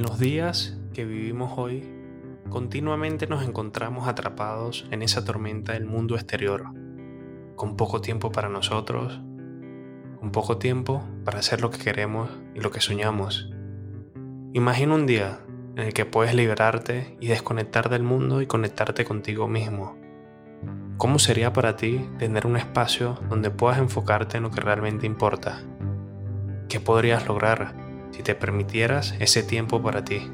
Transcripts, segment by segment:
En los días que vivimos hoy, continuamente nos encontramos atrapados en esa tormenta del mundo exterior, con poco tiempo para nosotros, con poco tiempo para hacer lo que queremos y lo que soñamos. Imagina un día en el que puedes liberarte y desconectar del mundo y conectarte contigo mismo. ¿Cómo sería para ti tener un espacio donde puedas enfocarte en lo que realmente importa? ¿Qué podrías lograr si te permitieras ese tiempo para ti?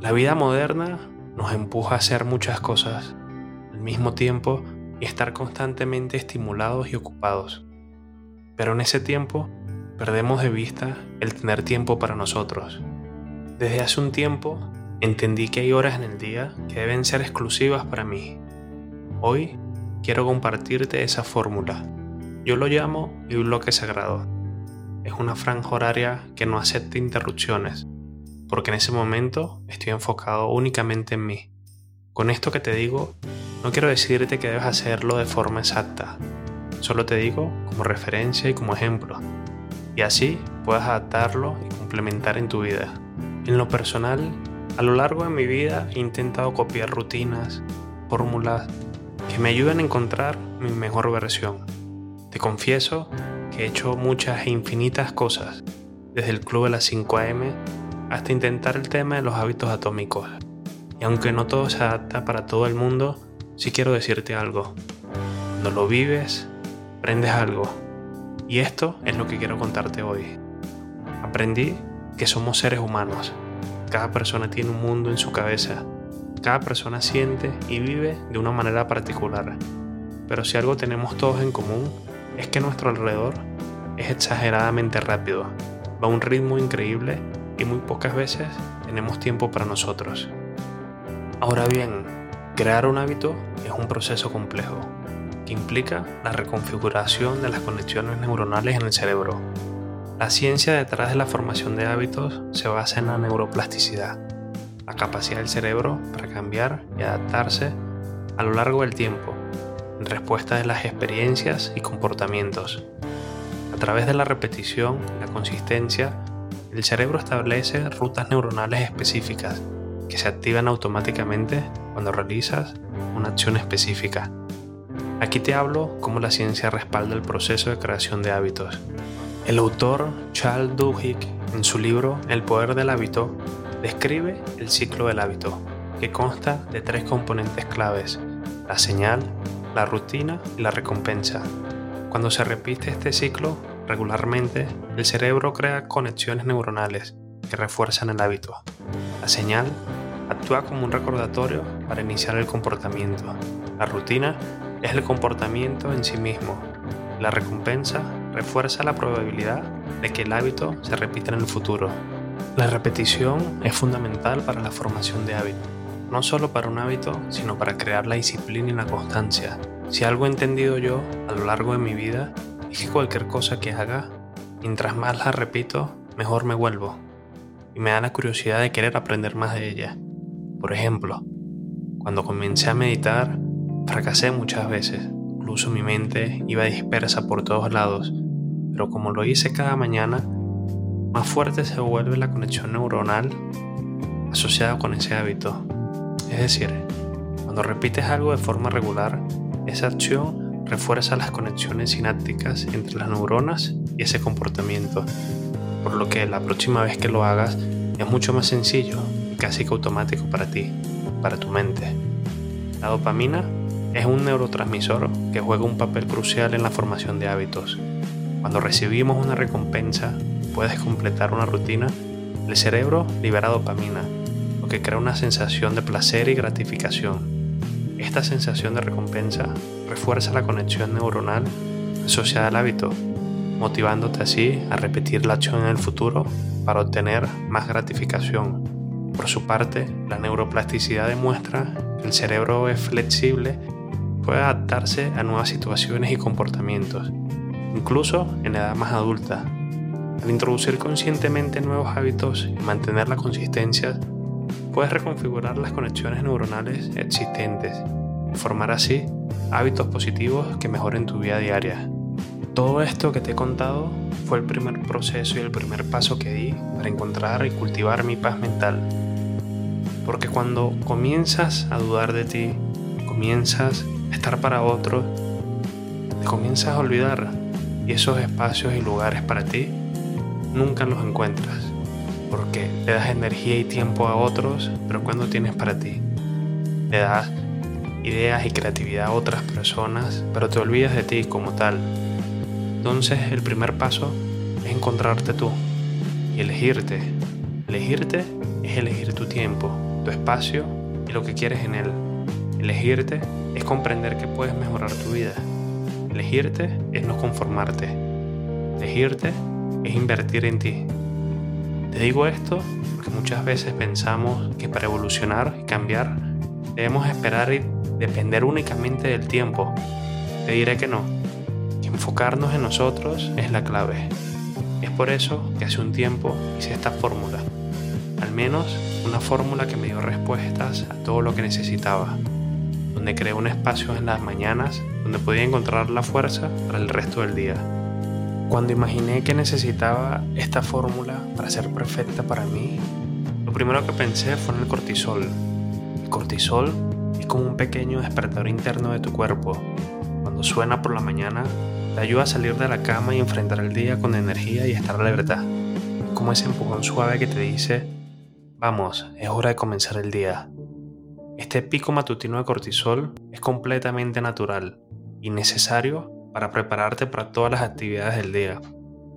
La vida moderna nos empuja a hacer muchas cosas al mismo tiempo y estar constantemente estimulados y ocupados. Pero en ese tiempo perdemos de vista el tener tiempo para nosotros. Desde hace un tiempo entendí que hay horas en el día que deben ser exclusivas para mí. Hoy quiero compartirte esa fórmula. Yo lo llamo mi bloque sagrado. Es una franja horaria que no acepta interrupciones, porque en ese momento estoy enfocado únicamente en mí. Con esto que te digo, no quiero decirte que debes hacerlo de forma exacta, solo te digo como referencia y como ejemplo, y así puedas adaptarlo y complementar en tu vida. En lo personal, a lo largo de mi vida he intentado copiar rutinas, fórmulas que me ayuden a encontrar mi mejor versión. Te confieso que he hecho muchas e infinitas cosas, desde el club de las 5 am hasta intentar el tema de los hábitos atómicos. Y aunque no todo se adapta para todo el mundo, sí quiero decirte algo. Cuando lo vives, aprendes algo. Y esto es lo que quiero contarte hoy. Aprendí que somos seres humanos. Cada persona tiene un mundo en su cabeza. Cada persona siente y vive de una manera particular. Pero si algo tenemos todos en común es que nuestro alrededor es exageradamente rápido, va a un ritmo increíble y muy pocas veces tenemos tiempo para nosotros. Ahora bien, crear un hábito es un proceso complejo que implica la reconfiguración de las conexiones neuronales en el cerebro. La ciencia detrás de la formación de hábitos se basa en la neuroplasticidad, la capacidad del cerebro para cambiar y adaptarse a lo largo del tiempo en respuesta de las experiencias y comportamientos. A través de la repetición y la consistencia, el cerebro establece rutas neuronales específicas que se activan automáticamente cuando realizas una acción específica. Aquí te hablo cómo la ciencia respalda el proceso de creación de hábitos. El autor Charles Duhigg, en su libro El poder del hábito, describe el ciclo del hábito, que consta de tres componentes claves, la señal, la rutina y la recompensa. Cuando se repite este ciclo regularmente, el cerebro crea conexiones neuronales que refuerzan el hábito. La señal actúa como un recordatorio para iniciar el comportamiento. La rutina es el comportamiento en sí mismo. La recompensa refuerza la probabilidad de que el hábito se repita en el futuro. La repetición es fundamental para la formación de hábitos no solo para un hábito, sino para crear la disciplina y la constancia. Si algo he entendido yo a lo largo de mi vida es que cualquier cosa que haga, mientras más la repito, mejor me vuelvo. Y me da la curiosidad de querer aprender más de ella. Por ejemplo, cuando comencé a meditar, fracasé muchas veces. Incluso mi mente iba dispersa por todos lados. Pero como lo hice cada mañana, más fuerte se vuelve la conexión neuronal asociada con ese hábito. Es decir, cuando repites algo de forma regular, esa acción refuerza las conexiones sinápticas entre las neuronas y ese comportamiento, por lo que la próxima vez que lo hagas es mucho más sencillo y casi que automático para ti, para tu mente. La dopamina es un neurotransmisor que juega un papel crucial en la formación de hábitos. Cuando recibimos una recompensa, puedes completar una rutina, el cerebro libera dopamina crea una sensación de placer y gratificación. Esta sensación de recompensa refuerza la conexión neuronal asociada al hábito, motivándote así a repetir la acción en el futuro para obtener más gratificación. Por su parte, la neuroplasticidad demuestra que el cerebro es flexible, puede adaptarse a nuevas situaciones y comportamientos, incluso en edad más adulta. Al introducir conscientemente nuevos hábitos y mantener la consistencia, puedes reconfigurar las conexiones neuronales existentes y formar así hábitos positivos que mejoren tu vida diaria. Todo esto que te he contado fue el primer proceso y el primer paso que di para encontrar y cultivar mi paz mental. Porque cuando comienzas a dudar de ti, comienzas a estar para otros, te comienzas a olvidar y esos espacios y lugares para ti nunca los encuentras. Porque le das energía y tiempo a otros, pero cuando tienes para ti. Le das ideas y creatividad a otras personas, pero te olvidas de ti como tal. Entonces el primer paso es encontrarte tú y elegirte. Elegirte es elegir tu tiempo, tu espacio y lo que quieres en él. Elegirte es comprender que puedes mejorar tu vida. Elegirte es no conformarte. Elegirte es invertir en ti. Te digo esto porque muchas veces pensamos que para evolucionar y cambiar debemos esperar y depender únicamente del tiempo. Te diré que no, enfocarnos en nosotros es la clave. Es por eso que hace un tiempo hice esta fórmula, al menos una fórmula que me dio respuestas a todo lo que necesitaba, donde creé un espacio en las mañanas donde podía encontrar la fuerza para el resto del día. Cuando imaginé que necesitaba esta fórmula para ser perfecta para mí, lo primero que pensé fue en el cortisol. El cortisol es como un pequeño despertador interno de tu cuerpo. Cuando suena por la mañana, te ayuda a salir de la cama y enfrentar el día con energía y estar alerta. Como ese empujón suave que te dice, vamos, es hora de comenzar el día. Este pico matutino de cortisol es completamente natural y necesario para prepararte para todas las actividades del día.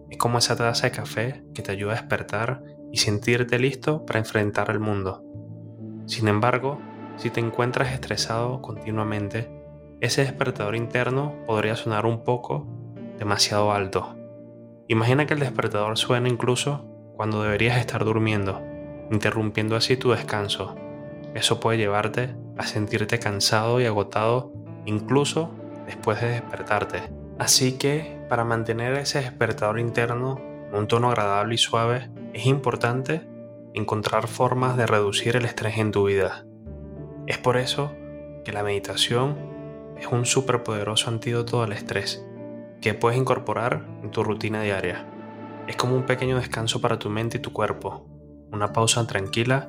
Es como esa taza de café que te ayuda a despertar y sentirte listo para enfrentar el mundo. Sin embargo, si te encuentras estresado continuamente, ese despertador interno podría sonar un poco demasiado alto. Imagina que el despertador suena incluso cuando deberías estar durmiendo, interrumpiendo así tu descanso. Eso puede llevarte a sentirte cansado y agotado incluso después de despertarte. Así que, para mantener ese despertador interno en un tono agradable y suave, es importante encontrar formas de reducir el estrés en tu vida. Es por eso que la meditación es un superpoderoso antídoto al estrés que puedes incorporar en tu rutina diaria. Es como un pequeño descanso para tu mente y tu cuerpo, una pausa tranquila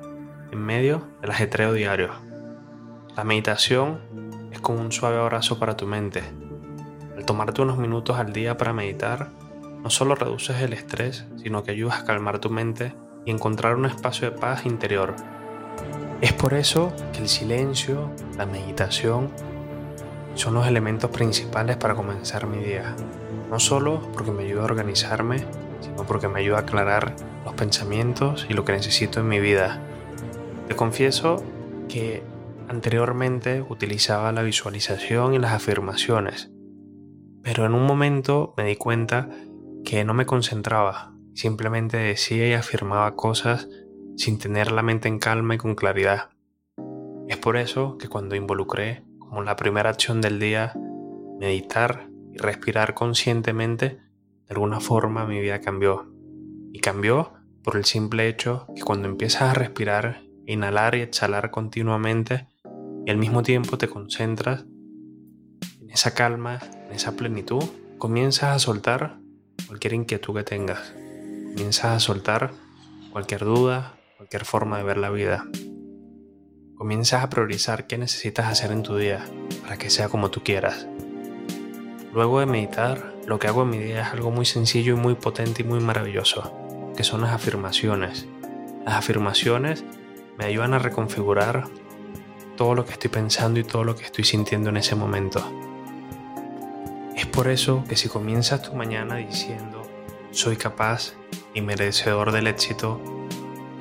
en medio del ajetreo diario. La meditación es como un suave abrazo para tu mente. Al tomarte unos minutos al día para meditar, no solo reduces el estrés, sino que ayudas a calmar tu mente y encontrar un espacio de paz interior es por eso que el silencio, la meditación, son los elementos principales para comenzar mi día. No solo porque me ayuda a organizarme, sino porque me ayuda a aclarar los pensamientos y lo que necesito en mi vida. Te confieso que anteriormente utilizaba la visualización y las afirmaciones, pero en un momento me di cuenta que no me concentraba, simplemente decía y afirmaba cosas sin tener la mente en calma y con claridad. Es por eso que cuando involucré como la primera acción del día meditar y respirar conscientemente, de alguna forma mi vida cambió. Y cambió por el simple hecho que cuando empiezas a respirar, inhalar y exhalar continuamente y al mismo tiempo te concentras en esa calma, en esa plenitud, comienzas a soltar cualquier inquietud que tengas. Comienzas a soltar cualquier duda, cualquier forma de ver la vida. Comienzas a priorizar qué necesitas hacer en tu día para que sea como tú quieras. Luego de meditar, lo que hago en mi día es algo muy sencillo y muy potente y muy maravilloso, que son las afirmaciones. Las afirmaciones me ayudan a reconfigurar todo lo que estoy pensando y todo lo que estoy sintiendo en ese momento. Es por eso que si comienzas tu mañana diciendo soy capaz y merecedor del éxito,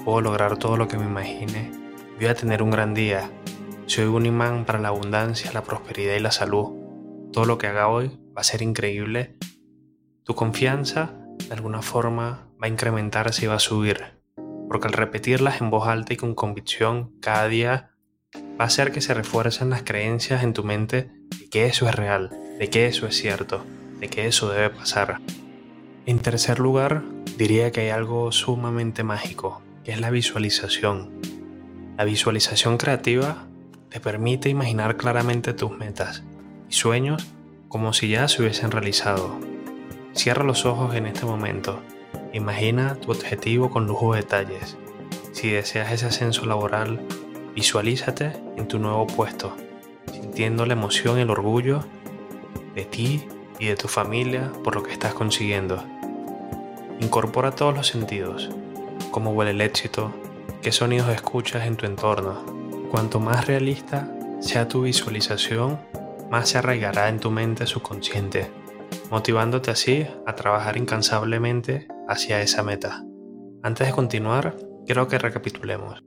puedo lograr todo lo que me imagine. Voy a tener un gran día. Soy un imán para la abundancia, la prosperidad y la salud. Todo lo que haga hoy va a ser increíble. Tu confianza, de alguna forma, va a incrementarse y va a subir. Porque al repetirlas en voz alta y con convicción cada día, va a hacer que se refuercen las creencias en tu mente de que eso es real, de que eso es cierto, de que eso debe pasar. En tercer lugar, diría que hay algo sumamente mágico es la visualización. La visualización creativa te permite imaginar claramente tus metas y sueños como si ya se hubiesen realizado. Cierra los ojos en este momento. Imagina tu objetivo con lujo de detalles. Si deseas ese ascenso laboral, visualízate en tu nuevo puesto, sintiendo la emoción y el orgullo de ti y de tu familia por lo que estás consiguiendo. Incorpora todos los sentidos, cómo huele el éxito, qué sonidos escuchas en tu entorno. Cuanto más realista sea tu visualización, más se arraigará en tu mente subconsciente motivándote así a trabajar incansablemente hacia esa meta. Antes de continuar, quiero que recapitulemos.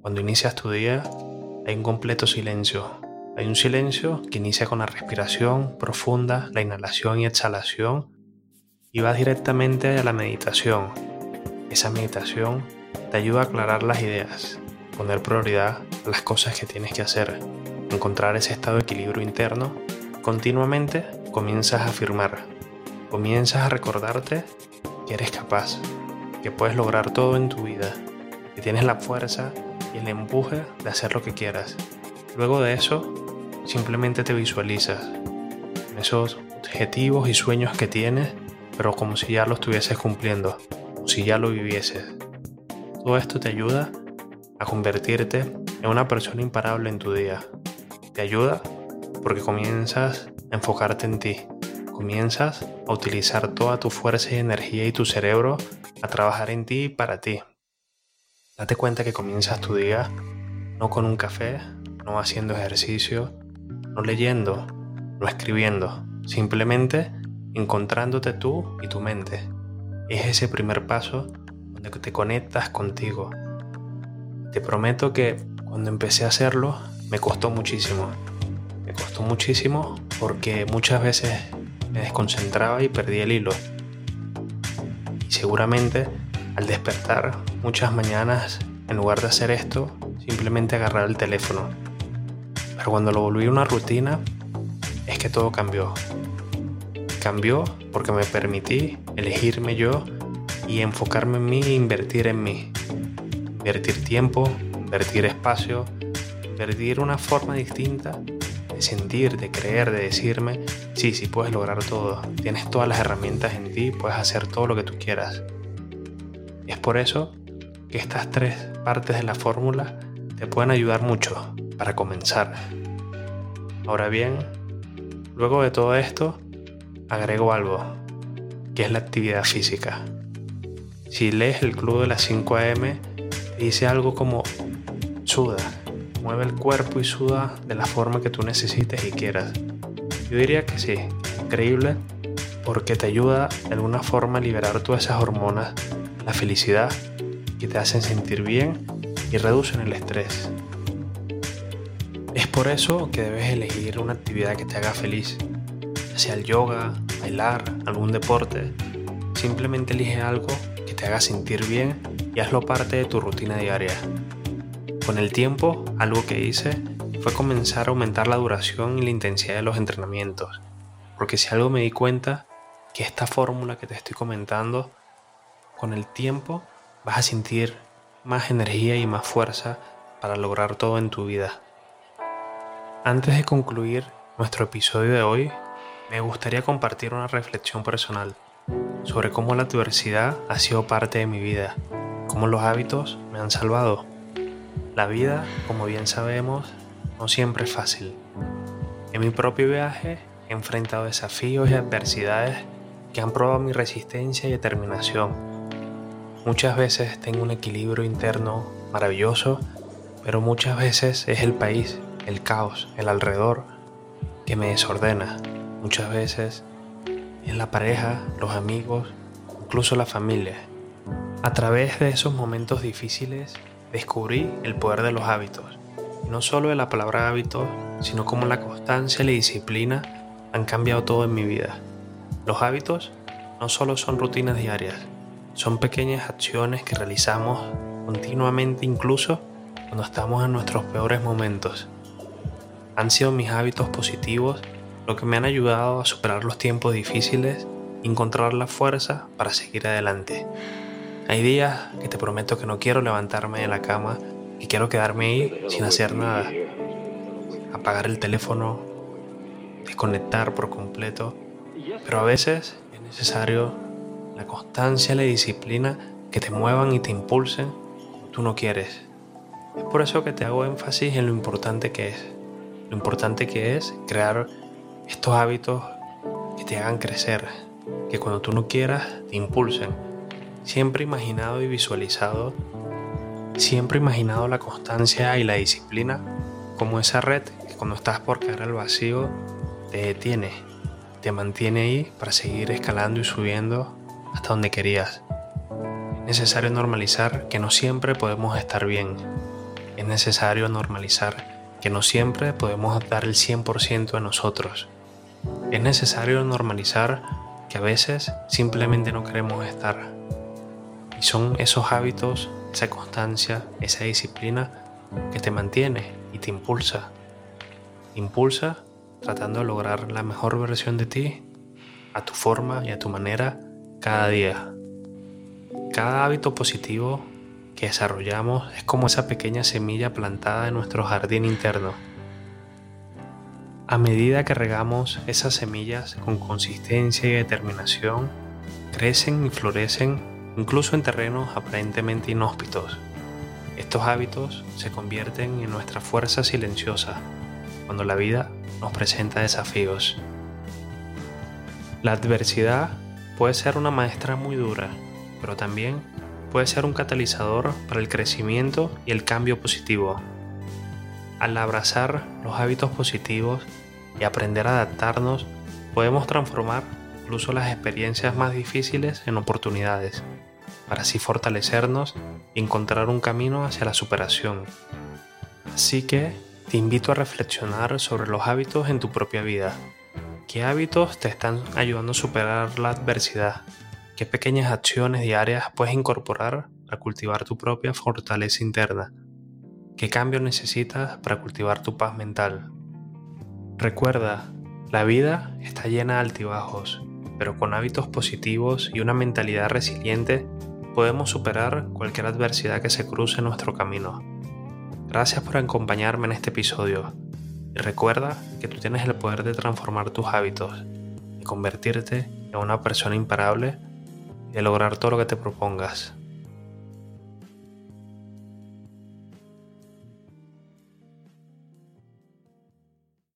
Cuando inicias tu día, hay un completo silencio. Hay un silencio que inicia con la respiración profunda, la inhalación y exhalación, y va directamente a la meditación. Esa meditación te ayuda a aclarar las ideas, poner prioridad a las cosas que tienes que hacer, encontrar ese estado de equilibrio interno continuamente comienzas a afirmar, comienzas a recordarte que eres capaz, que puedes lograr todo en tu vida, que tienes la fuerza y el empuje de hacer lo que quieras. Luego de eso, simplemente te visualizas en esos objetivos y sueños que tienes, pero como si ya lo estuvieses cumpliendo, como si ya lo vivieses. Todo esto te ayuda a convertirte en una persona imparable en tu día. Te ayuda porque comienzas enfocarte en ti. Comienzas a utilizar toda tu fuerza y energía y tu cerebro a trabajar en ti y para ti. Date cuenta que comienzas tu día no con un café, no haciendo ejercicio, no leyendo, no escribiendo, simplemente encontrándote tú y tu mente. Es ese primer paso donde te conectas contigo. Te prometo que cuando empecé a hacerlo me costó muchísimo. Me costó muchísimo porque muchas veces me desconcentraba y perdía el hilo. Y seguramente al despertar muchas mañanas, en lugar de hacer esto, simplemente agarrar el teléfono. Pero cuando lo volví una rutina, es que todo cambió. Cambió porque me permití elegirme yo y enfocarme en mí e invertir en mí. Invertir tiempo, invertir espacio, invertir una forma distinta de sentir, de creer, de decirme, sí, sí puedes lograr todo, tienes todas las herramientas en ti, puedes hacer todo lo que tú quieras. Es por eso que estas tres partes de la fórmula te pueden ayudar mucho para comenzar. Ahora bien, luego de todo esto, agrego algo, que es la actividad física. Si lees el club de las 5 am, dice algo como suda, mueve el cuerpo y suda de la forma que tú necesites y quieras. Yo diría que sí, increíble, porque te ayuda de alguna forma a liberar todas esas hormonas, la felicidad, que te hacen sentir bien y reducen el estrés. Es por eso que debes elegir una actividad que te haga feliz, sea el yoga, bailar, algún deporte. Simplemente elige algo que te haga sentir bien y hazlo parte de tu rutina diaria. Con el tiempo, algo que hice fue comenzar a aumentar la duración y la intensidad de los entrenamientos, porque si algo me di cuenta, que esta fórmula que te estoy comentando, con el tiempo vas a sentir más energía y más fuerza para lograr todo en tu vida. Antes de concluir nuestro episodio de hoy, me gustaría compartir una reflexión personal sobre cómo la adversidad ha sido parte de mi vida, cómo los hábitos me han salvado. La vida, como bien sabemos, no siempre es fácil. En mi propio viaje he enfrentado desafíos y adversidades que han probado mi resistencia y determinación. Muchas veces tengo un equilibrio interno maravilloso, pero muchas veces es el país, el caos, el alrededor, que me desordena. Muchas veces es la pareja, los amigos, incluso la familia. A través de esos momentos difíciles descubrí el poder de los hábitos. no solo de la palabra hábitos, sino como la constancia y la disciplina han cambiado todo en mi vida. Los hábitos no solo son rutinas diarias, son pequeñas acciones que realizamos continuamente incluso cuando estamos en nuestros peores momentos. Han sido mis hábitos positivos lo que me han ayudado a superar los tiempos difíciles y encontrar la fuerza para seguir adelante. Hay días que te prometo que no quiero levantarme de la cama y quiero quedarme ahí sin hacer nada. Apagar el teléfono, desconectar por completo. Pero a veces es necesario la constancia y la disciplina que te muevan y te impulsen tú no quieres. Es por eso que te hago énfasis en lo importante que es. Lo importante que es crear estos hábitos que te hagan crecer, que cuando tú no quieras te impulsen. Siempre imaginado y visualizado, siempre imaginado la constancia y la disciplina como esa red que cuando estás por caer al vacío te detiene, te mantiene ahí para seguir escalando y subiendo hasta donde querías. Es necesario normalizar que no siempre podemos estar bien. Es necesario normalizar que no siempre podemos dar el 100% de nosotros. Es necesario normalizar que a veces simplemente no queremos estar. Y son esos hábitos, esa constancia, esa disciplina que te mantiene y te impulsa. Impulsa tratando de lograr la mejor versión de ti a tu forma y a tu manera cada día. Cada hábito positivo que desarrollamos es como esa pequeña semilla plantada en nuestro jardín interno. A medida que regamos esas semillas con consistencia y determinación, crecen y florecen incluso en terrenos aparentemente inhóspitos. Estos hábitos se convierten en nuestra fuerza silenciosa cuando la vida nos presenta desafíos. La adversidad puede ser una maestra muy dura, pero también puede ser un catalizador para el crecimiento y el cambio positivo. Al abrazar los hábitos positivos y aprender a adaptarnos, podemos transformar incluso las experiencias más difíciles en oportunidades, para así fortalecernos y encontrar un camino hacia la superación. Así que te invito a reflexionar sobre los hábitos en tu propia vida. ¿Qué hábitos te están ayudando a superar la adversidad? ¿Qué pequeñas acciones diarias puedes incorporar para cultivar tu propia fortaleza interna? ¿Qué cambios necesitas para cultivar tu paz mental? Recuerda, la vida está llena de altibajos, pero con hábitos positivos y una mentalidad resiliente podemos superar cualquier adversidad que se cruce en nuestro camino. Gracias por acompañarme en este episodio recuerda que tú tienes el poder de transformar tus hábitos y convertirte en una persona imparable y de lograr todo lo que te propongas.